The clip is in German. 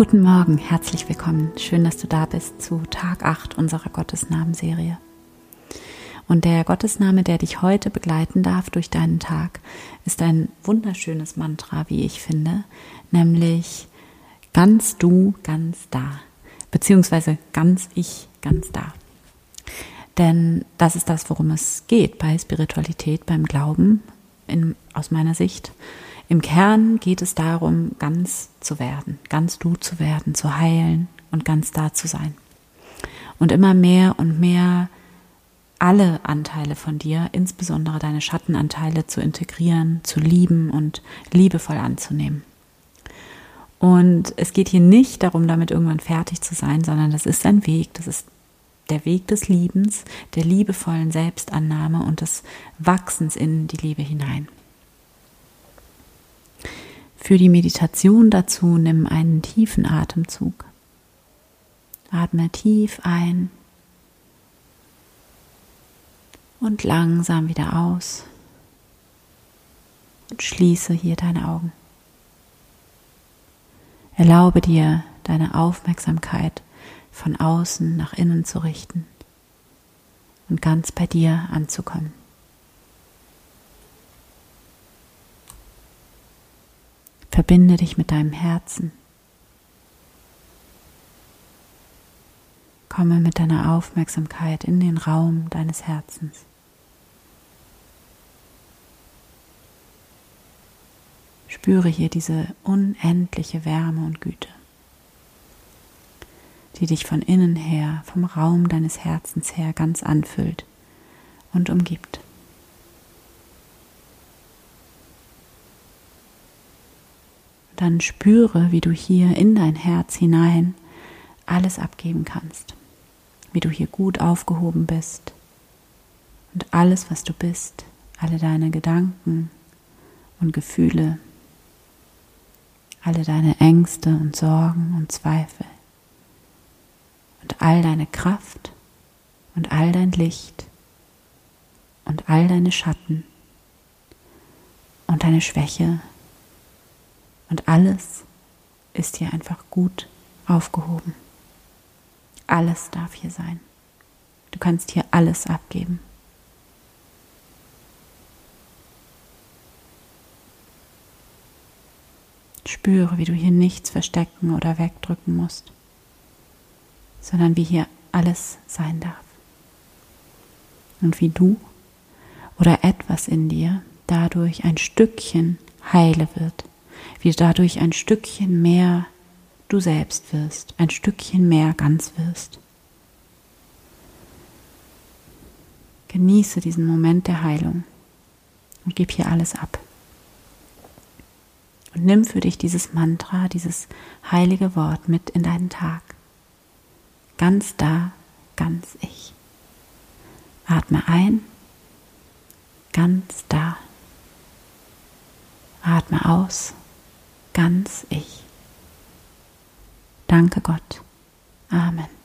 Guten Morgen, herzlich willkommen. Schön, dass du da bist zu Tag 8 unserer Gottesnamenserie. Und der Gottesname, der dich heute begleiten darf durch deinen Tag, ist ein wunderschönes Mantra, wie ich finde, nämlich ganz du, ganz da, beziehungsweise ganz ich, ganz da. Denn das ist das, worum es geht bei Spiritualität, beim Glauben, in, aus meiner Sicht. Im Kern geht es darum, ganz zu werden, ganz du zu werden, zu heilen und ganz da zu sein. Und immer mehr und mehr alle Anteile von dir, insbesondere deine Schattenanteile, zu integrieren, zu lieben und liebevoll anzunehmen. Und es geht hier nicht darum, damit irgendwann fertig zu sein, sondern das ist ein Weg, das ist der Weg des Liebens, der liebevollen Selbstannahme und des Wachsens in die Liebe hinein. Für die Meditation dazu nimm einen tiefen Atemzug. Atme tief ein und langsam wieder aus und schließe hier deine Augen. Erlaube dir, deine Aufmerksamkeit von außen nach innen zu richten und ganz bei dir anzukommen. Verbinde dich mit deinem Herzen. Komme mit deiner Aufmerksamkeit in den Raum deines Herzens. Spüre hier diese unendliche Wärme und Güte, die dich von innen her, vom Raum deines Herzens her ganz anfüllt und umgibt. Dann spüre, wie du hier in dein Herz hinein alles abgeben kannst, wie du hier gut aufgehoben bist. Und alles, was du bist, alle deine Gedanken und Gefühle, alle deine Ängste und Sorgen und Zweifel und all deine Kraft und all dein Licht und all deine Schatten und deine Schwäche und alles ist hier einfach gut aufgehoben. Alles darf hier sein. Du kannst hier alles abgeben. Spüre, wie du hier nichts verstecken oder wegdrücken musst, sondern wie hier alles sein darf. Und wie du oder etwas in dir dadurch ein Stückchen heile wird wie dadurch ein Stückchen mehr du selbst wirst, ein Stückchen mehr ganz wirst. Genieße diesen Moment der Heilung und gib hier alles ab. Und nimm für dich dieses Mantra, dieses heilige Wort mit in deinen Tag. Ganz da, ganz ich. Atme ein, ganz da. Atme aus, ganz ich. Danke Gott. Amen.